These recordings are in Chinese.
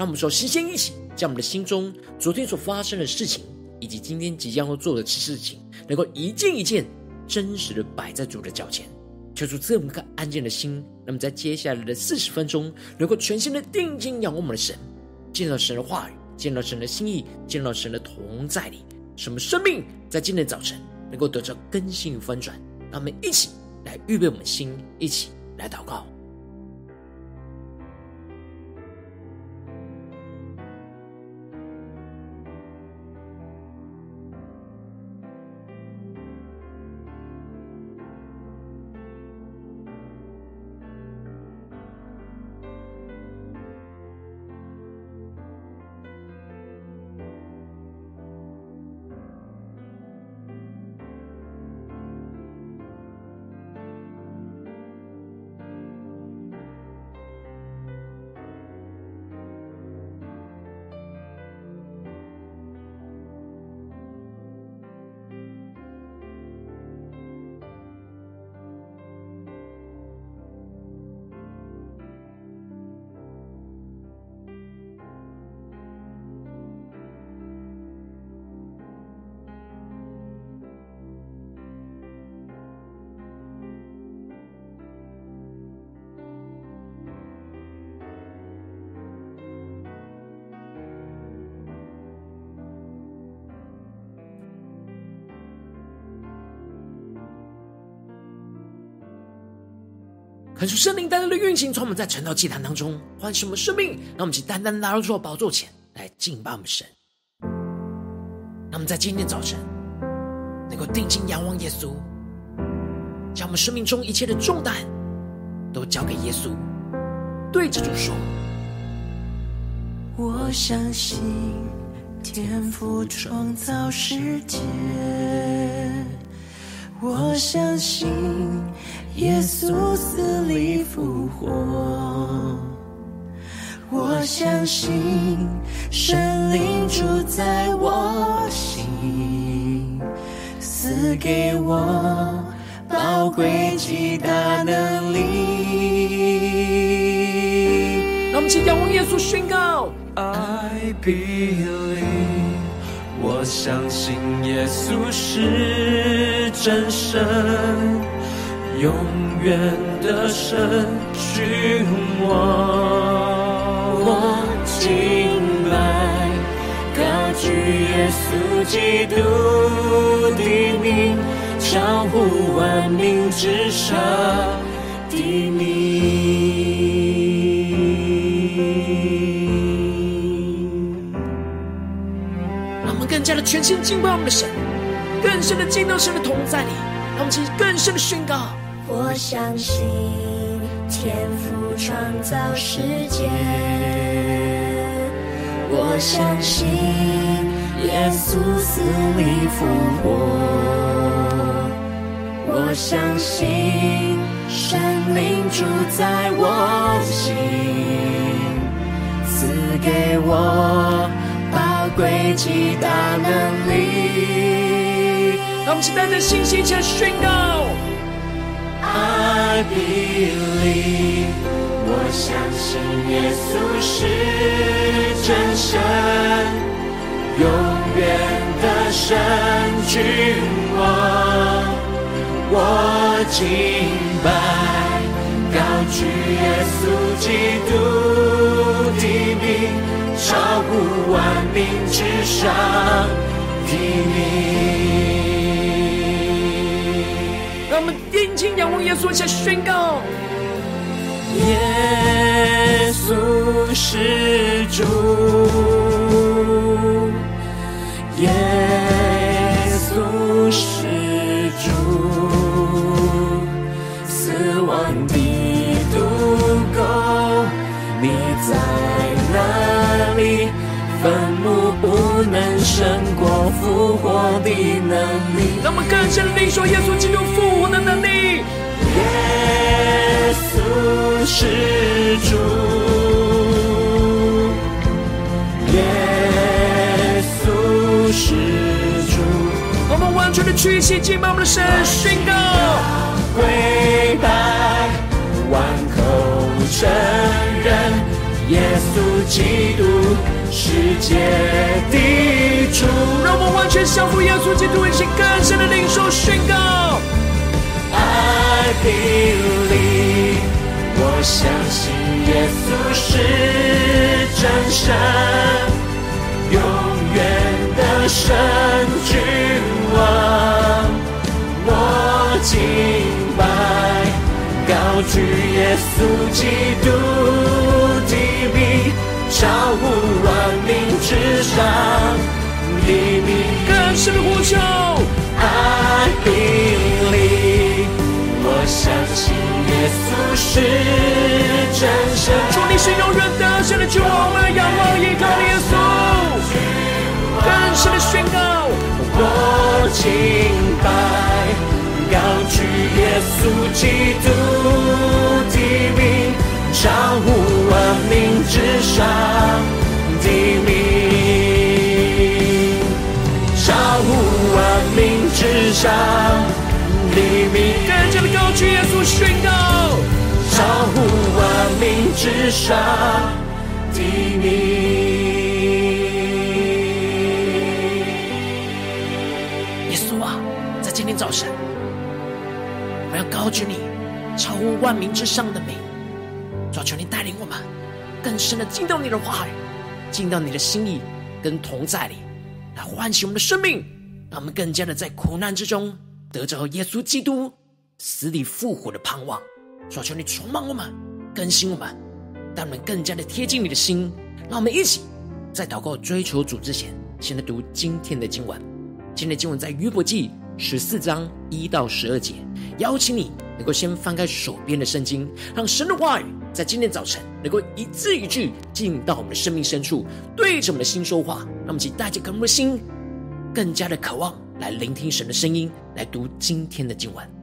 让我们说，先先一起将我们的心中昨天所发生的事情，以及今天即将要做的事情，能够一件一件真实的摆在主的脚前，求主赐我们一颗安静的心。那么在接下来的四十分钟，能够全心的定睛仰望我们的神，见到神的话语，见到神的心意，见到神的同在里，使我们生命在今天早晨能够得到更新与翻转。让我们一起来预备我们的心，一起。来祷告。看出圣灵单单的运行，从我们在晨祷祭坛当中唤醒我们生命，让我们去单单来到主的宝座前来敬拜我们神。让我们在今天早晨能够定睛仰望耶稣，将我们生命中一切的重担都交给耶稣，对着主说：“我相信天赋创造世界。”我相信耶稣死里复活，我相信神灵住在我心，赐给我宝贵极大能力。让我们请仰望耶稣宣告：I believe。我相信耶稣是真神，永远的神，君王。我敬拜，高举耶稣基督的名，超乎万名之上的名。全心敬拜我们的神，更深的进到神的同在里，让我们更深的宣告。我相信天父创造世界，我相信耶稣死里复活，我相信圣灵住在我心，赐给我。贵极大能力，让我们带着信心前宣告：I believe，我相信耶稣是真神，永远的神君王。我敬拜，高举耶稣基督的名。超乎万民之上的名，让我们定睛仰望耶稣，下宣告：耶稣是主，耶稣是主，死亡的胜过复活的能力。让我们更深地领受耶稣基督复活的能力。耶稣是主，耶稣是主。我们完全的屈膝敬拜我们的神，宣告跪拜，万口承认耶稣基督世界的主。让我们完全降服耶稣基督，一起更深的领受宣告。I believe，我相信耶稣是真神，永远的神君王。我敬拜，高举耶稣基督超乎万民之上的名。更深的呼求，I believe。我相信耶稣是真神，主你是永远得胜的君王，我们仰望依靠耶稣，更深的宣告。我敬拜，高举耶稣基督的名，超乎万名之上的名，超乎万名之上。更加的高举耶稣宣告，超乎万名之上的名。耶稣啊，在今天早晨，我要高举你超乎万民之上的美，求你带领我们更深的进到你的话语，进到你的心意跟同在里，来唤醒我们的生命，让我们更加的在苦难之中。得着耶稣基督死里复活的盼望，求求你充满我们，更新我们，让我们更加的贴近你的心。让我们一起在祷告追求主之前，先来读今天的经文。今天的经文在约伯记十四章一到十二节。邀请你能够先翻开手边的圣经，让神的话语在今天早晨能够一字一句进到我们的生命深处，对着我们的心说话。让我们一起带着渴慕的心，更加的渴望。来聆听神的声音，来读今天的经文。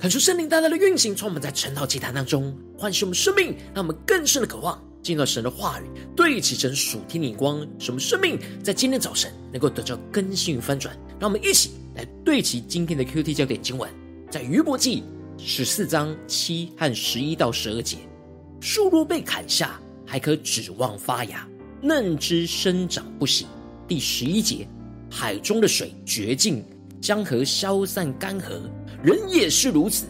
恳求圣灵大大的运行，从我们在晨祷祭坛当中唤醒我们生命，让我们更深的渴望进入到神的话语，对齐神属天灵光，使我们生命在今天早晨能够得到更新与翻转。让我们一起来对齐今天的 QT 焦点经文，在约伯记十四章七和十一到十二节：树若被砍下，还可指望发芽；嫩枝生长不息。第十一节：海中的水绝尽，江河消散干涸。人也是如此，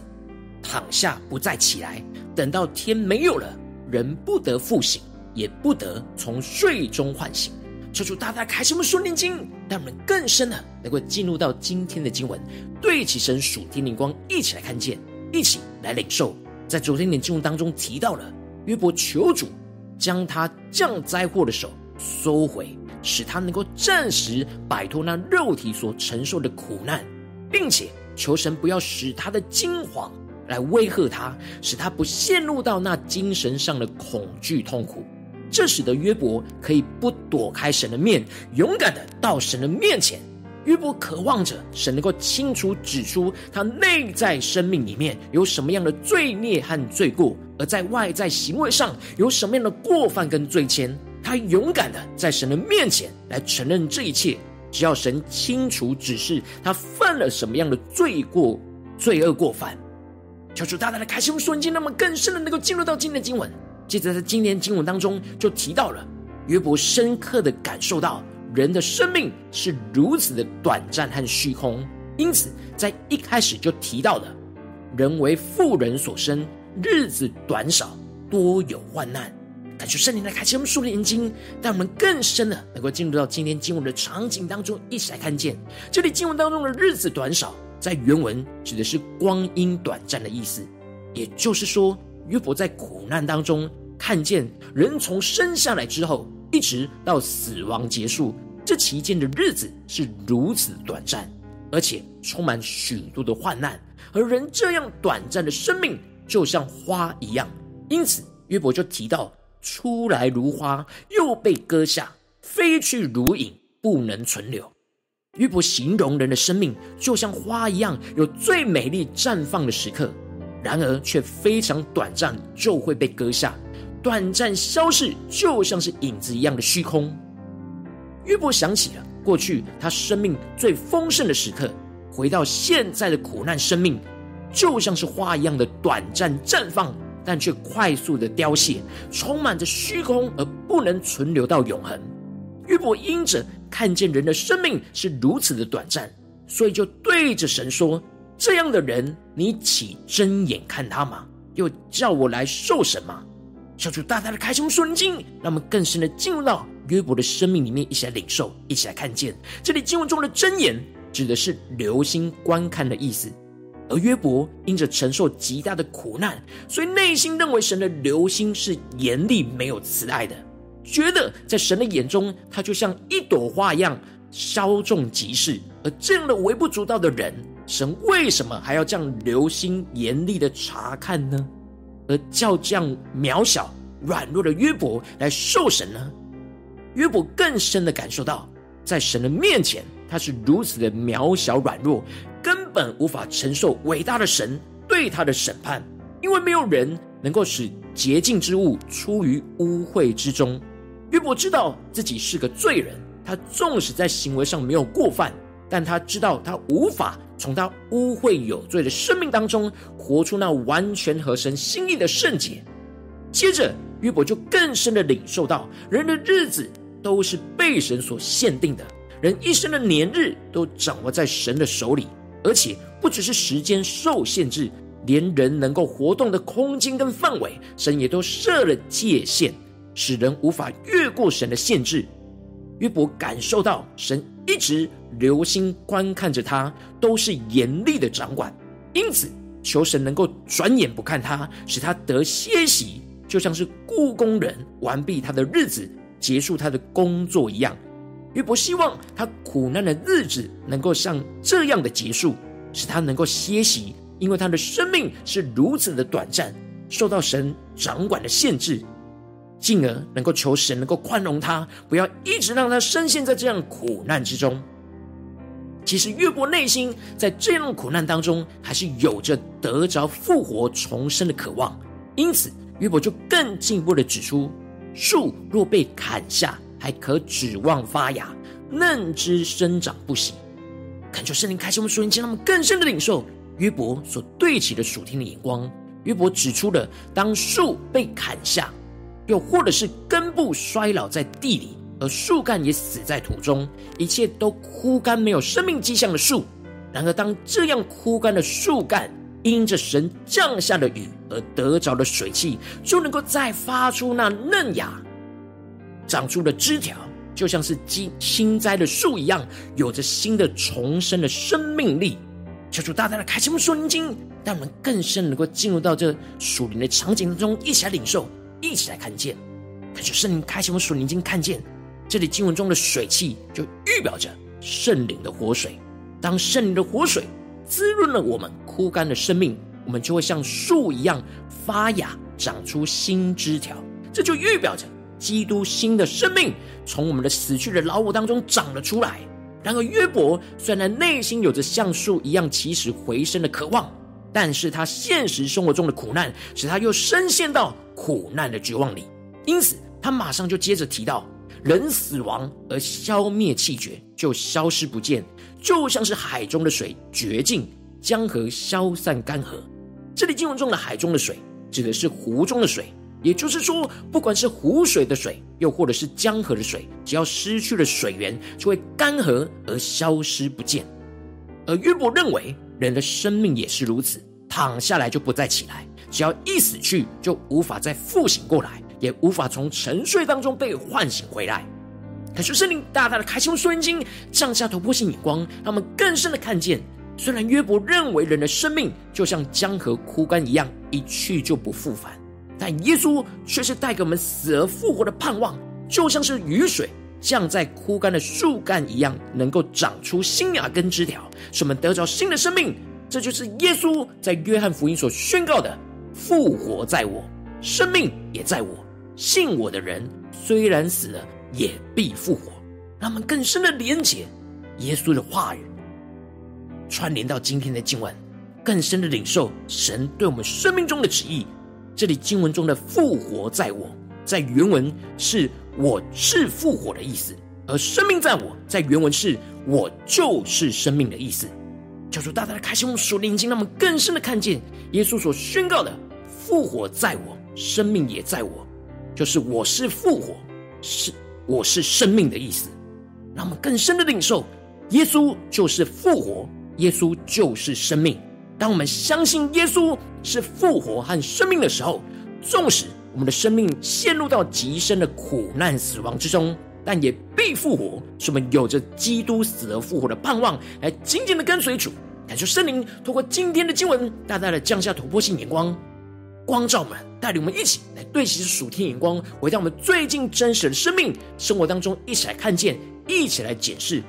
躺下不再起来，等到天没有了，人不得复醒，也不得从睡中唤醒。求主大大开启我们属灵经，让我们更深的能够进入到今天的经文，对起神属天灵光，一起来看见，一起来领受。在昨天的经文当中提到了约伯求主将他降灾祸的手收回，使他能够暂时摆脱那肉体所承受的苦难，并且。求神不要使他的惊惶来威吓他，使他不陷入到那精神上的恐惧痛苦。这使得约伯可以不躲开神的面，勇敢的到神的面前。约伯渴望着神能够清楚指出他内在生命里面有什么样的罪孽和罪过，而在外在行为上有什么样的过犯跟罪愆。他勇敢的在神的面前来承认这一切。只要神清楚指示他犯了什么样的罪过、罪恶过犯，求主大大的开心瞬间，那么更深的能够进入到今天的经文。接着在今天经文当中就提到了约伯深刻的感受到人的生命是如此的短暂和虚空，因此在一开始就提到了人为富人所生，日子短少，多有患难。感谢圣灵来开启我们属灵眼睛，让我们更深的能够进入到今天经文的场景当中，一起来看见这里经文当中的日子短少，在原文指的是光阴短暂的意思。也就是说，约伯在苦难当中看见人从生下来之后，一直到死亡结束，这期间的日子是如此短暂，而且充满许多的患难。而人这样短暂的生命，就像花一样，因此约伯就提到。出来如花，又被割下；飞去如影，不能存留。约伯形容人的生命就像花一样，有最美丽绽放的时刻，然而却非常短暂，就会被割下。短暂消逝，就像是影子一样的虚空。约伯想起了过去他生命最丰盛的时刻，回到现在的苦难生命，就像是花一样的短暂绽放。但却快速的凋谢，充满着虚空，而不能存留到永恒。约伯因着看见人的生命是如此的短暂，所以就对着神说：“这样的人，你岂睁眼看他吗？又叫我来受审吗？”小主大大的开胸顺经，让我们更深的进入到约伯的生命里面，一起来领受，一起来看见。这里经文中的睁眼，指的是留心观看的意思。而约伯因着承受极大的苦难，所以内心认为神的留心是严厉、没有慈爱的，觉得在神的眼中，他就像一朵花一样稍纵即逝。而这样的微不足道的人，神为什么还要这样留心、严厉的查看呢？而叫这样渺小、软弱的约伯来受审呢？约伯更深的感受到，在神的面前，他是如此的渺小、软弱。根本无法承受伟大的神对他的审判，因为没有人能够使洁净之物出于污秽之中。约伯知道自己是个罪人，他纵使在行为上没有过犯，但他知道他无法从他污秽有罪的生命当中活出那完全合神心意的圣洁。接着，约伯就更深的领受到，人的日子都是被神所限定的，人一生的年日都掌握在神的手里。而且不只是时间受限制，连人能够活动的空间跟范围，神也都设了界限，使人无法越过神的限制。约伯感受到神一直留心观看着他，都是严厉的掌管，因此求神能够转眼不看他，使他得歇息，就像是雇工人完毕他的日子，结束他的工作一样。约伯希望他苦难的日子能够像这样的结束，使他能够歇息，因为他的生命是如此的短暂，受到神掌管的限制，进而能够求神能够宽容他，不要一直让他深陷在这样苦难之中。其实约伯内心在这样苦难当中，还是有着得着复活重生的渴望。因此，约伯就更进一步的指出：树若被砍下，还可指望发芽，嫩枝生长不息。恳求圣灵开启我们属灵，让我们更深的领受约伯所对齐的属天的眼光。约伯指出了，当树被砍下，又或者是根部衰老在地里，而树干也死在土中，一切都枯干没有生命迹象的树。然而，当这样枯干的树干因着神降下的雨而得着的水气，就能够再发出那嫩芽，长出的枝条，就像是新新栽的树一样，有着新的重生的生命力。求主大大的开启我们属灵经，让我们更深能够进入到这属灵的场景当中，一起来领受，一起来看见。感谢圣灵开启我们属灵经，看见这里经文中的水气，就预表着圣灵的活水。当圣灵的活水滋润了我们枯干的生命，我们就会像树一样发芽，长出新枝条。这就预表着基督新的生命从我们的死去的老我当中长了出来。然而，约伯虽然内心有着像树一样起死回生的渴望，但是他现实生活中的苦难使他又深陷到苦难的绝望里。因此，他马上就接着提到：人死亡而消灭气绝，就消失不见，就像是海中的水绝尽，江河消散干涸。这里经文中的海中的水，指的是湖中的水。也就是说，不管是湖水的水，又或者是江河的水，只要失去了水源，就会干涸而消失不见。而约伯认为，人的生命也是如此，躺下来就不再起来，只要一死去，就无法再复醒过来，也无法从沉睡当中被唤醒回来。可是圣灵大大的开启我们属灵经，降下突破性眼光，让我们更深的看见，虽然约伯认为人的生命就像江河枯干一样，一去就不复返。但耶稣却是带给我们死而复活的盼望，就像是雨水降在枯干的树干一样，能够长出新芽跟枝条，使我们得着新的生命。这就是耶稣在约翰福音所宣告的：复活在我，生命也在我。信我的人，虽然死了，也必复活。让我们更深的连接耶稣的话语，串联到今天的经文，更深的领受神对我们生命中的旨意。这里经文中的“复活在我”在原文是“我是复活”的意思，而“生命在我”在原文是“我就是生命”的意思。求主大大的开启我们属灵经，让我们更深的看见耶稣所宣告的“复活在我，生命也在我”，就是“我是复活，是我是生命”的意思。让我们更深的领受，耶稣就是复活，耶稣就是生命。当我们相信耶稣是复活和生命的时候，纵使我们的生命陷入到极深的苦难、死亡之中，但也必复活，使我们有着基督死而复活的盼望，来紧紧的跟随主。感谢圣灵透过今天的经文，大大的降下突破性眼光，光照我们，带领我们一起来对齐属天眼光，回到我们最近真实的生命生活当中，一起来看见，一起来检视。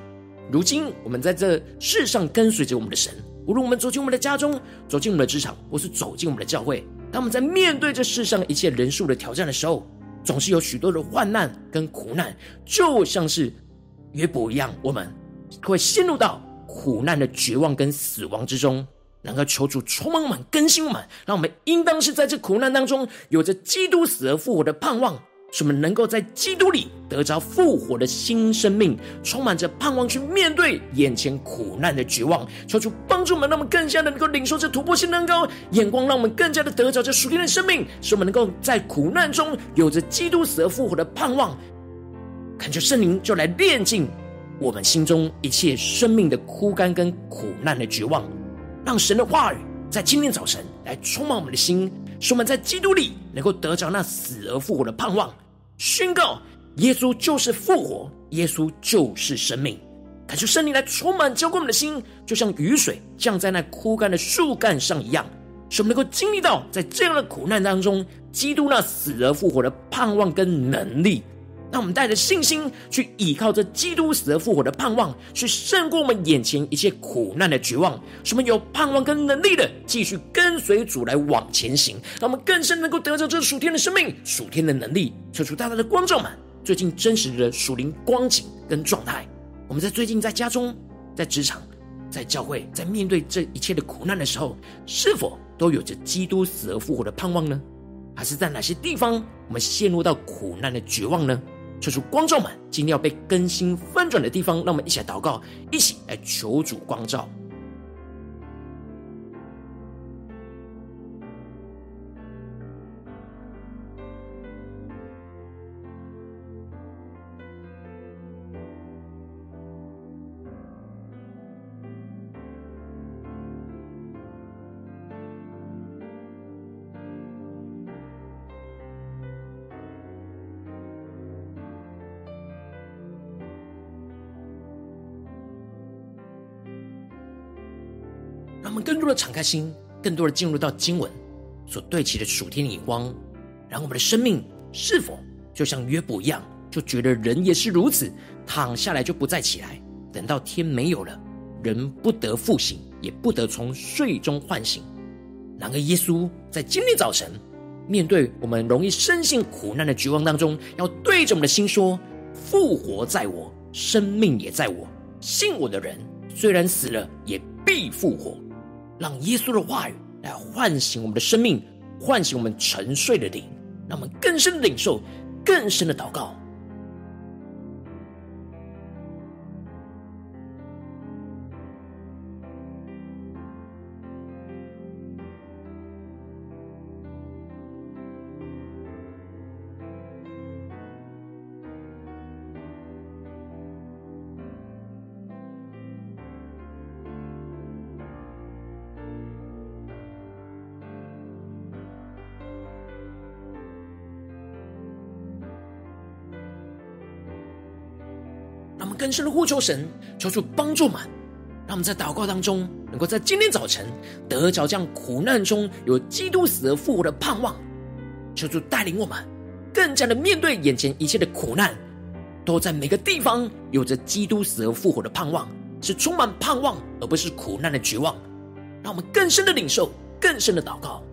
如今我们在这世上跟随着我们的神。无论我们走进我们的家中，走进我们的职场，或是走进我们的教会，当我们在面对这世上一切人数的挑战的时候，总是有许多的患难跟苦难，就像是约伯一样，我们会陷入到苦难的绝望跟死亡之中。能够求主充满我们、更新我们，让我们应当是在这苦难当中，有着基督死而复活的盼望。使我们能够在基督里得着复活的新生命，充满着盼望去面对眼前苦难的绝望。求主帮助我们，让我们更加的能够领受这突破性能高眼光，让我们更加的得着这属天的生命，使我们能够在苦难中有着基督死而复活的盼望。恳求圣灵就来炼净我们心中一切生命的枯干跟苦难的绝望，让神的话语在今天早晨来充满我们的心。使我们在基督里能够得着那死而复活的盼望，宣告耶稣就是复活，耶稣就是生命。感求圣灵来充满浇灌我们的心，就像雨水降在那枯干的树干上一样，使我们能够经历到在这样的苦难当中，基督那死而复活的盼望跟能力。让我们带着信心去依靠着基督死而复活的盼望，去胜过我们眼前一切苦难的绝望，使我们有盼望跟能力的继续跟随主来往前行。让我们更深能够得着这属天的生命、属天的能力。求主大大的光照们最近真实的属灵光景跟状态。我们在最近在家中、在职场在教会，在面对这一切的苦难的时候，是否都有着基督死而复活的盼望呢？还是在哪些地方我们陷入到苦难的绝望呢？求主光照们，今天要被更新翻转的地方，让我们一起来祷告，一起来求主光照。的敞开心，更多的进入到经文所对齐的属天的眼光，让我们的生命是否就像约伯一样，就觉得人也是如此，躺下来就不再起来，等到天没有了，人不得复醒，也不得从睡中唤醒。然而，耶稣在今天早晨面对我们容易深陷苦难的绝望当中，要对着我们的心说：“复活在我，生命也在我。信我的人，虽然死了，也必复活。”让耶稣的话语来唤醒我们的生命，唤醒我们沉睡的灵，让我们更深的领受，更深的祷告。深的呼求神，求主帮助们，让我们在祷告当中，能够在今天早晨得着这样苦难中有基督死而复活的盼望。求主带领我们，更加的面对眼前一切的苦难，都在每个地方有着基督死而复活的盼望，是充满盼望，而不是苦难的绝望。让我们更深的领受，更深的祷告。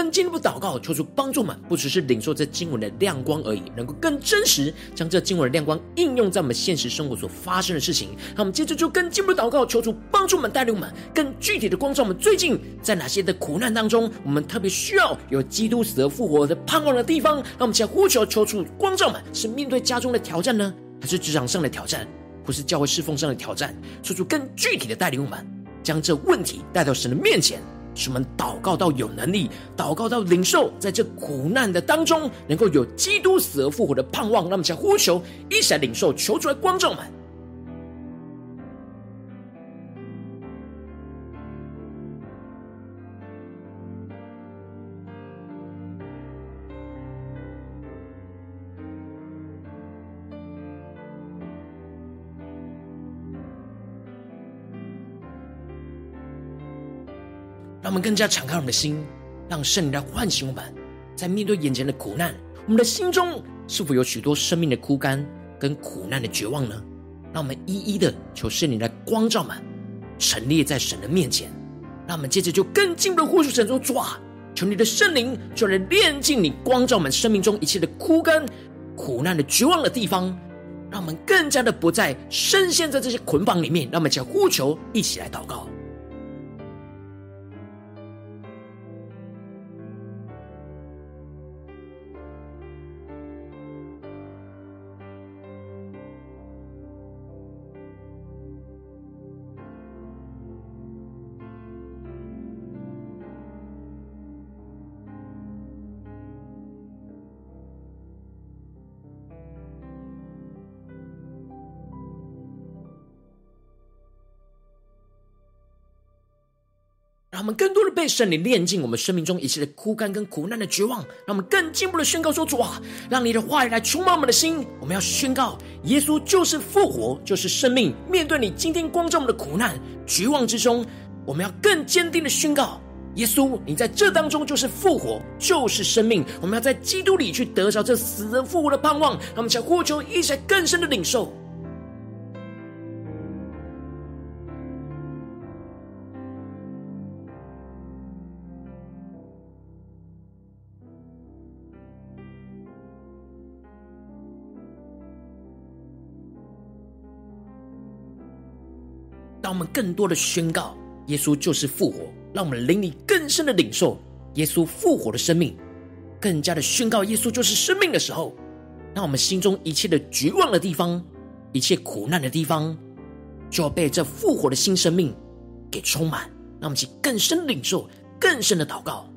更进一步祷告，求主帮助们，不只是领受这经文的亮光而已，能够更真实将这经文的亮光应用在我们现实生活所发生的事情。那我们接着就更进一步祷告，求主帮助们带领我们更具体的光照我们。最近在哪些的苦难当中，我们特别需要有基督死而复活的盼望的地方？让我们先呼求，求主光照们，是面对家中的挑战呢，还是职场上的挑战，或是教会侍奉上的挑战？求主更具体的带领我们，将这问题带到神的面前。使我们祷告到有能力，祷告到领受，在这苦难的当中，能够有基督死而复活的盼望。那么，想呼求，一起来领受，求出来光照们。让我们更加敞开我们的心，让圣灵来唤醒我们。在面对眼前的苦难，我们的心中是否有许多生命的枯干跟苦难的绝望呢？让我们一一的求圣灵来光照们，陈列在神的面前。让我们接着就更进一步的呼求神说：主啊，求你的圣灵就来炼净你，光照我们生命中一切的枯干、苦难的绝望的地方。让我们更加的不再深陷在这些捆绑里面。让我们一起呼求，一起来祷告。让我们更多的被圣灵炼净，我们生命中一切的枯干跟苦难的绝望，让我们更进一步的宣告说：主啊，让你的话语来充满我们的心。我们要宣告，耶稣就是复活，就是生命。面对你今天光照我们的苦难、绝望之中，我们要更坚定的宣告：耶稣，你在这当中就是复活，就是生命。我们要在基督里去得着这死人复活的盼望。让我们将呼求一起更深的领受。让我们更多的宣告，耶稣就是复活。让我们灵里更深的领受耶稣复活的生命，更加的宣告耶稣就是生命的时候，让我们心中一切的绝望的地方，一切苦难的地方，就要被这复活的新生命给充满。让我们去更深的领受，更深的祷告。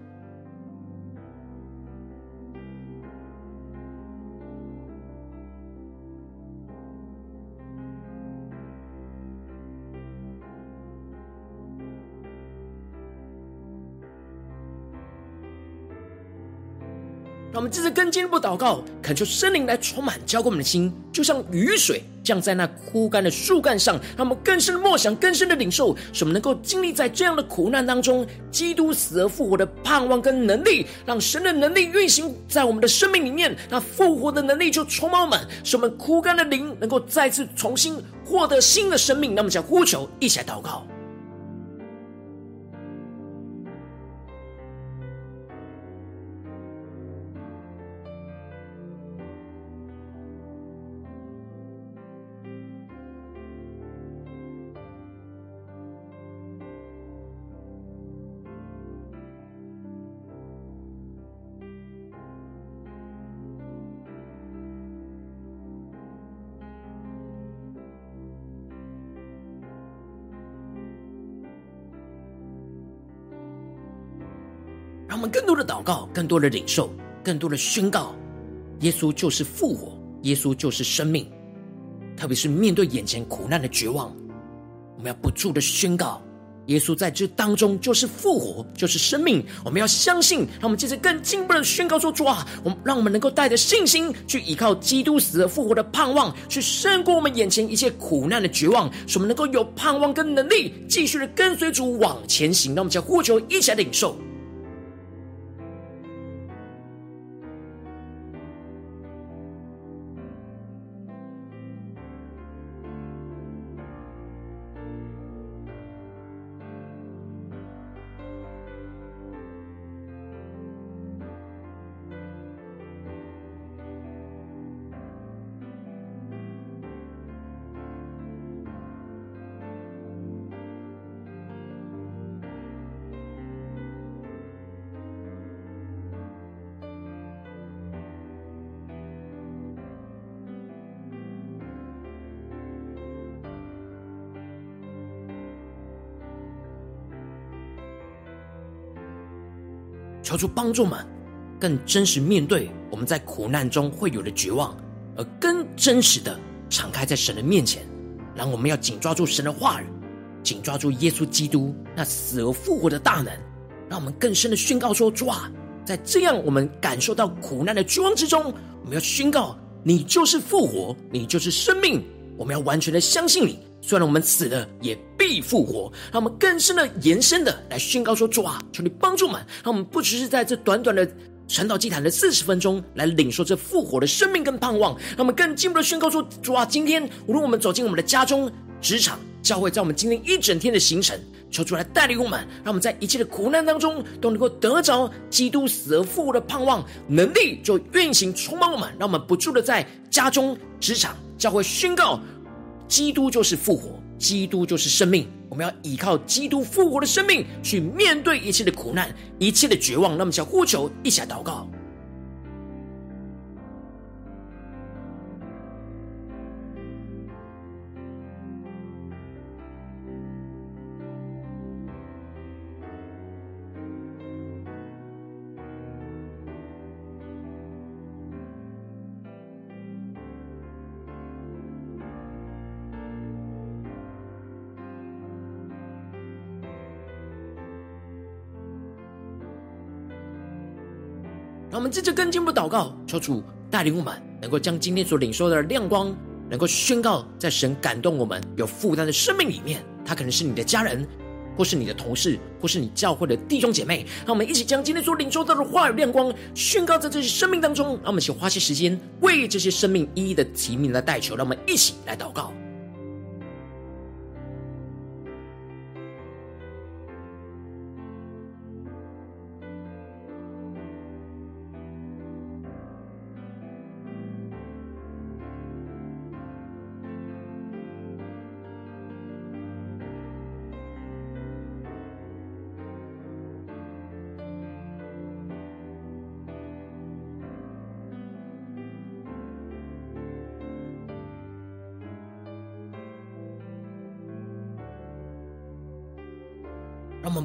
让我们这次更进一步祷告，恳求圣灵来充满浇灌我们的心，就像雨水降在那枯干的树干上，让我们更深的默想、更深的领受，使我们能够经历在这样的苦难当中，基督死而复活的盼望跟能力，让神的能力运行在我们的生命里面，那复活的能力就充满我们，使我们枯干的灵能够再次重新获得新的生命。那么，想呼求，一起来祷告。告，更多的领受，更多的宣告：耶稣就是复活，耶稣就是生命。特别是面对眼前苦难的绝望，我们要不住的宣告：耶稣在这当中就是复活，就是生命。我们要相信，让我们接着更进一步的宣告说：主啊，我们让我们能够带着信心去依靠基督死而复活的盼望，去胜过我们眼前一切苦难的绝望，使我们能够有盼望跟能力，继续的跟随主往前行。让我们将呼求一起来领受。主帮助们更真实面对我们在苦难中会有的绝望，而更真实的敞开在神的面前。让我们要紧抓住神的话语，紧抓住耶稣基督那死而复活的大能，让我们更深的宣告说：主啊，在这样我们感受到苦难的绝望之中，我们要宣告你就是复活，你就是生命。我们要完全的相信你。虽然我们死了，也必复活。让我们更深的延伸的来宣告说：主啊，求你帮助我们。让我们不只是在这短短的神道祭坛的四十分钟，来领受这复活的生命跟盼望。让我们更进一步的宣告说：主啊，今天无论我们走进我们的家中、职场、教会，在我们今天一整天的行程，求主来带领我们，让我们在一切的苦难当中，都能够得着基督死而复活的盼望，能力就运行充满我们。让我们不住的在家中、职场、教会宣告。基督就是复活，基督就是生命。我们要依靠基督复活的生命，去面对一切的苦难、一切的绝望。那么，想呼求，一起祷告。接着更进一步祷告，求主带领我们，能够将今天所领受的亮光，能够宣告在神感动我们有负担的生命里面。他可能是你的家人，或是你的同事，或是你教会的弟兄姐妹。让我们一起将今天所领受到的话语亮光宣告在这些生命当中。让我们一起花些时间为这些生命一一的提名来代求。让我们一起来祷告。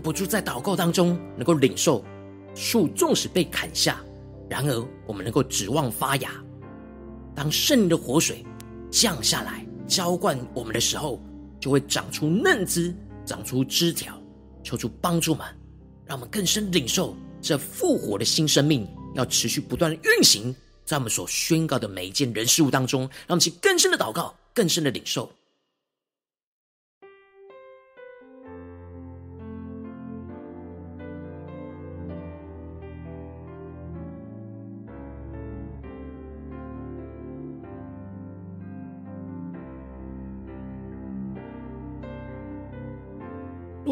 不住在祷告当中，能够领受树纵使被砍下，然而我们能够指望发芽。当圣灵的活水降下来浇灌我们的时候，就会长出嫩枝，长出枝条。求主帮助们，让我们更深领受这复活的新生命，要持续不断的运行在我们所宣告的每一件人事物当中。让我们去更深的祷告，更深的领受。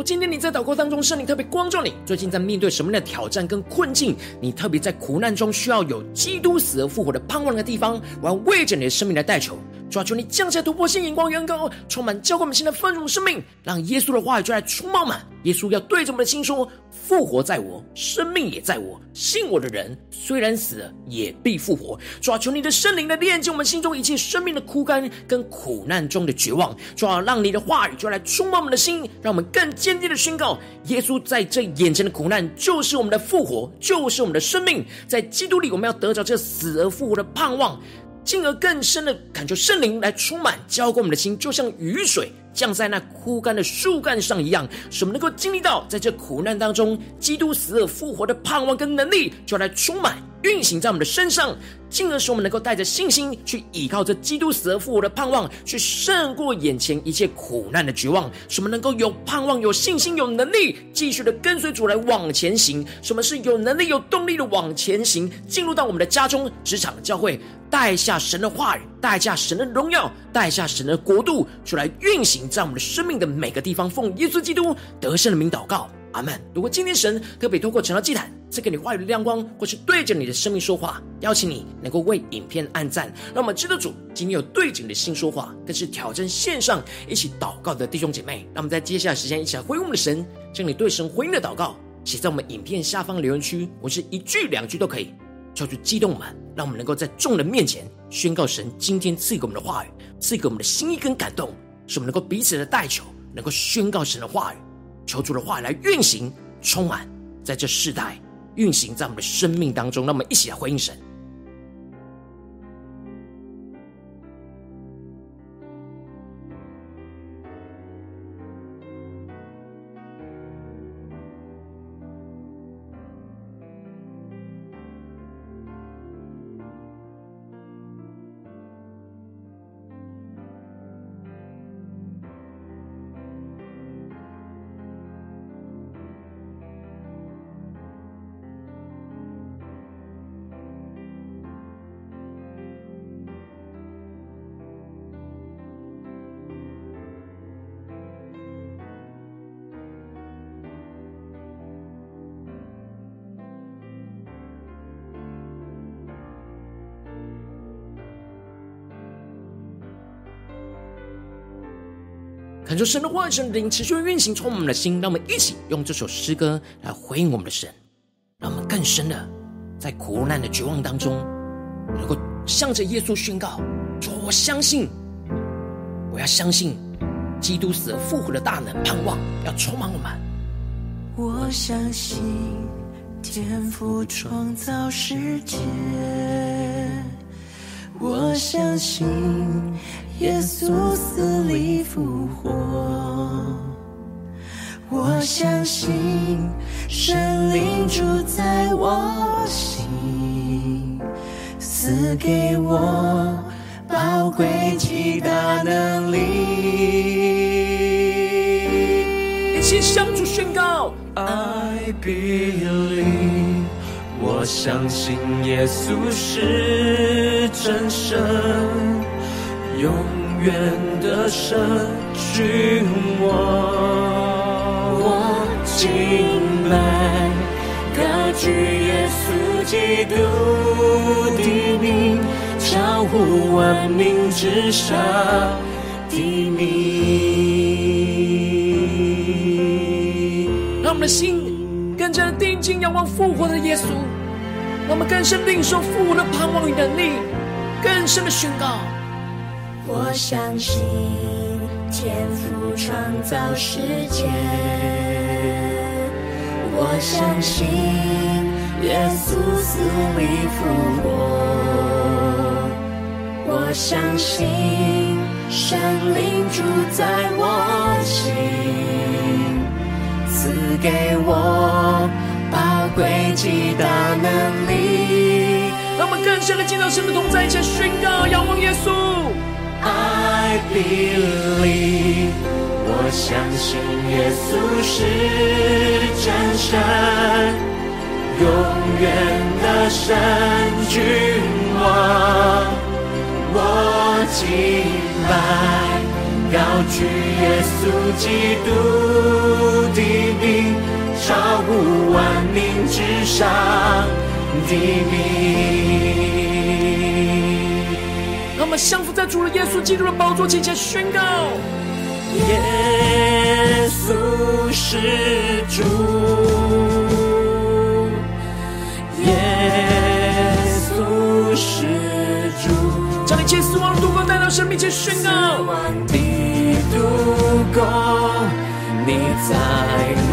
今天你在祷告当中，圣灵特别光照你，最近在面对什么样的挑战跟困境？你特别在苦难中需要有基督死而复活的盼望的地方，我要为着你的生命来代求。主啊，求你降下突破性眼光，远高，充满浇灌我们现在丰盛生命，让耶稣的话语就来充满满。耶稣要对着我们的心说：复活在我，生命也在我。信我的人，虽然死了，也必复活。主啊，求你的圣灵来炼净我们心中一切生命的枯干跟苦难中的绝望。主啊，让你的话语就来充满我们的心，让我们更坚定的宣告：耶稣在这眼前的苦难，就是我们的复活，就是我们的生命。在基督里，我们要得着这死而复活的盼望。进而更深的感觉圣灵来充满浇灌我们的心，就像雨水降在那枯干的树干上一样，使我们能够经历到在这苦难当中，基督死而复活的盼望跟能力，就来充满运行在我们的身上，进而使我们能够带着信心去依靠这基督死而复活的盼望，去胜过眼前一切苦难的绝望，什么能够有盼望、有信心、有能力，继续的跟随主来往前行。什么是有能力、有动力的往前行？进入到我们的家中、职场、教会。带下神的话语，带下神的荣耀，带下神的国度，出来运行在我们的生命的每个地方。奉耶稣基督得胜的名祷告，阿门。如果今天神特别透过成了祭坛赐给你话语的亮光，或是对着你的生命说话，邀请你能够为影片按赞，让我们知道主今天有对着你的心说话，更是挑战线上一起祷告的弟兄姐妹。让我们在接下来时间一起来回应我们的神，将你对神回应的祷告写在我们影片下方留言区，我是一句两句都可以。求主激动我们，让我们能够在众人面前宣告神今天赐给我们的话语，赐给我们的心意跟感动，是我们能够彼此的代求，能够宣告神的话语，求主的话语来运行，充满在这世代，运行在我们的生命当中。让我们一起来回应神。神的话语、神灵持续运行，充满我们的心。让我们一起用这首诗歌来回应我们的神，让我们更深的在苦难的绝望当中，能够向着耶稣宣告：主，我相信，我要相信基督死而复活的大能，盼望要充满我们。我相信天赋创造世界，我相信。耶稣死里复活，我相信神灵住在我心。赐给我宝贵极大能力。一起向主宣告：I believe，我相信耶稣是真神，永远的神君王。我敬拜，高举耶稣基督的名，超乎万名之上的名。让我们的心更加定睛仰望复活的耶稣，让我们更深领受复活的盼望与能力，更深的宣告：我相信天父创造世界，我相信耶稣死里复活，我相信圣灵住在我心。赐给我宝贵极大能力，让我们更深的见到神的同在，一起宣告，仰望耶稣。I believe，我相信耶稣是真神，永远的神君王，我敬拜。高举耶稣基督的名，超乎万名之上的名。让我们降服在主的耶稣基督的宝座前，前宣告：耶稣是主，耶稣是主。将一切死亡的毒钩带到神面前宣告。主公，你在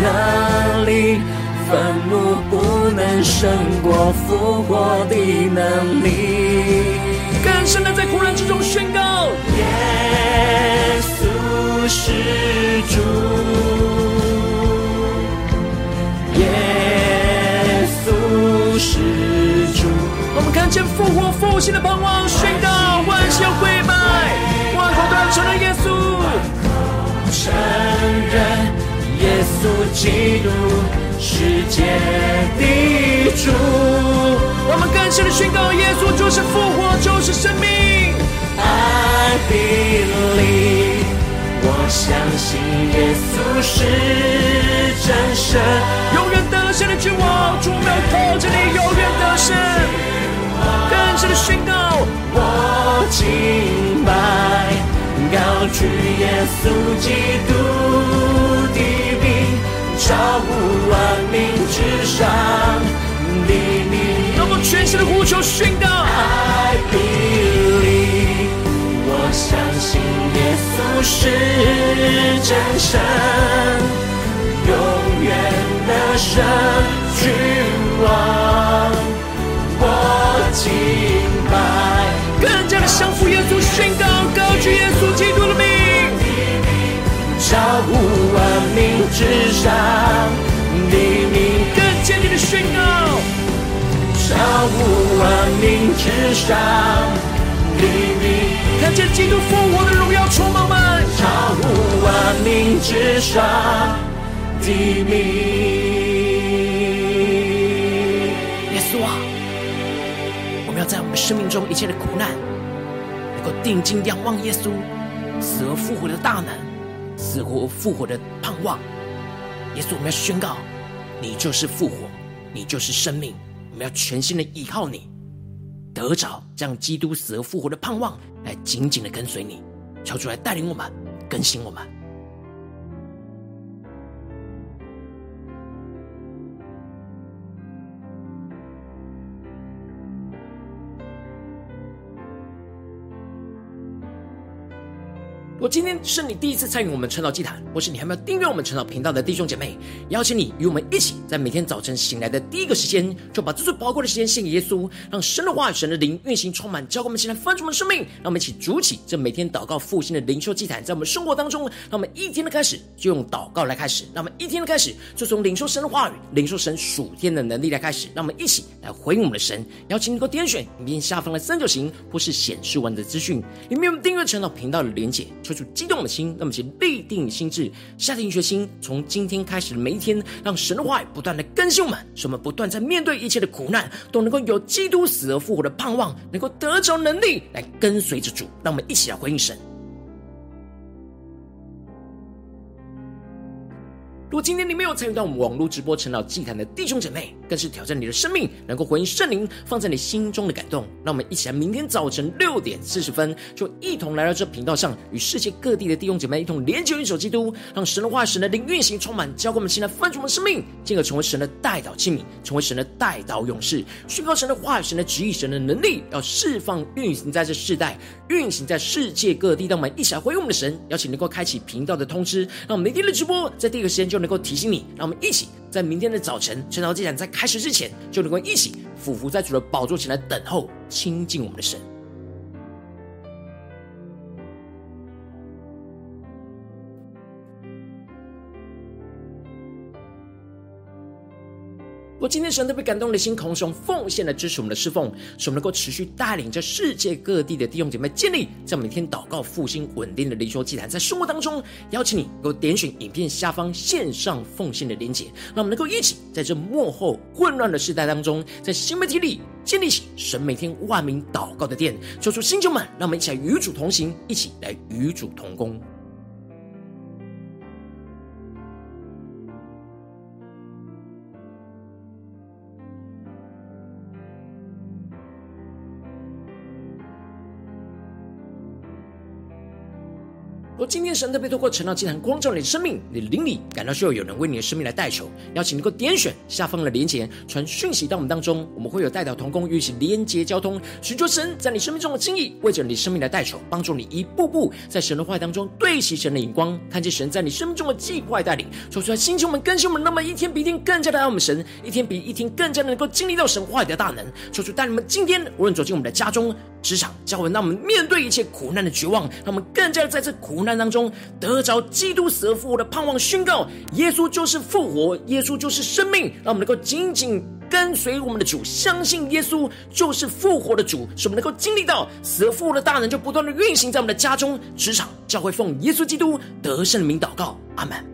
哪里？坟墓不能胜过复活的能力。更深的在苦难之中宣告：耶稣是主，耶稣是主。我们看见复活复兴的盼望，宣告万膝跪拜，万口都要承认耶稣。承认耶稣基督世界的主，我们更深的宣告：耶稣就是复活，就是生命。I believe，我相信耶稣是真神，永远得胜的君王，主没有靠着你，永远得胜。更深的宣告：我敬拜。高举耶稣基督的名，超乎万民之上。呼求宣告：I believe，我相信耶稣是真神，永远的神君王，我敬拜。更加的降服耶稣，宣告高举耶稣基督的名，超乎万民之上民之上黎明，看见基督复活的荣耀充满们，超乎万民之上黎明。耶稣啊，我们要。在我们生命中一切的苦难，能够定睛仰望耶稣死而复活的大能，死而复活的盼望。耶稣，我们要宣告，你就是复活，你就是生命。我们要全心的依靠你，得着这样基督死而复活的盼望，来紧紧的跟随你，求主来带领我们，更新我们。果今天是你第一次参与我们晨祷祭坛，或是你还没有订阅我们晨祷频道的弟兄姐妹，邀请你与我们一起，在每天早晨醒来的第一个时间，就把这最宝贵的时间献给耶稣，让神的话语、神的灵运行充满，教灌我们，现在翻转我们的生命。让我们一起筑起这每天祷告复兴的灵修祭坛，在我们生活当中，让我们一天的开始就用祷告来开始，让我们一天的开始就从领受神的话语、领受神属天的能力来开始。让我们一起来回应我们的神。邀请你给我点选影片下方的三角形，或是显示完的资讯里面有订阅晨祷频道的连结。抽出激动的心，那么请立定心智，下定决心，从今天开始的每一天，让神的话语不断的更新我们，使我们不断在面对一切的苦难，都能够有基督死而复活的盼望，能够得着能力来跟随着主。让我们一起来回应神。如果今天你没有参与到我们网络直播晨祷祭坛的弟兄姐妹，更是挑战你的生命，能够回应圣灵放在你心中的感动。让我们一起来，明天早晨六点四十分，就一同来到这频道上，与世界各地的弟兄姐妹一同连接、运手基督，让神的话、神的灵运行充满，教灌我们现在翻转我们生命，进而成为神的代祷器皿，成为神的代祷勇士，宣告神的话、神的旨意、神的能力，要释放运行在这世代，运行在世界各地。让我们一起来回应我们的神，邀请能够开启频道的通知，让我们每天的直播在第一个时间就。能够提醒你，让我们一起在明天的早晨，晨祷祭坛在开始之前，就能够一起俯伏在主的宝座前来等候亲近我们的神。我今天神特别感动的心，空中奉献来支持我们的侍奉，使我们能够持续带领着世界各地的弟兄姐妹建立在每天祷告复兴稳定的灵修祭坛，在生活当中邀请你给我点选影片下方线上奉献的连结，让我们能够一起在这幕后混乱的时代当中，在新媒体里建立起神每天万名祷告的殿，说出星球们，让我们一起来与主同行，一起来与主同工。今天神特别透过晨祷祭坛光照你的生命，你的灵里感到需要有人为你的生命来代求，邀请能够点选下方的连结，传讯息到我们当中，我们会有代表同工与其连结交通，寻求神在你生命中的心意，为着你生命来代求，帮助你一步步在神的话语当中对齐神的眼光，看见神在你生命中的计划带领，说出来星球们更新我们，那么一天比一天更加的爱我们神，一天比一天更加的能够经历到神话语的大能，说出带你们今天无论走进我们的家中。职场教会，让我们面对一切苦难的绝望，让我们更加在这苦难当中得着基督死而复活的盼望。宣告：耶稣就是复活，耶稣就是生命。让我们能够紧紧跟随我们的主，相信耶稣就是复活的主，使我们能够经历到死而复活的大能，就不断的运行在我们的家中、职场教会，奉耶稣基督得胜的名祷告，阿门。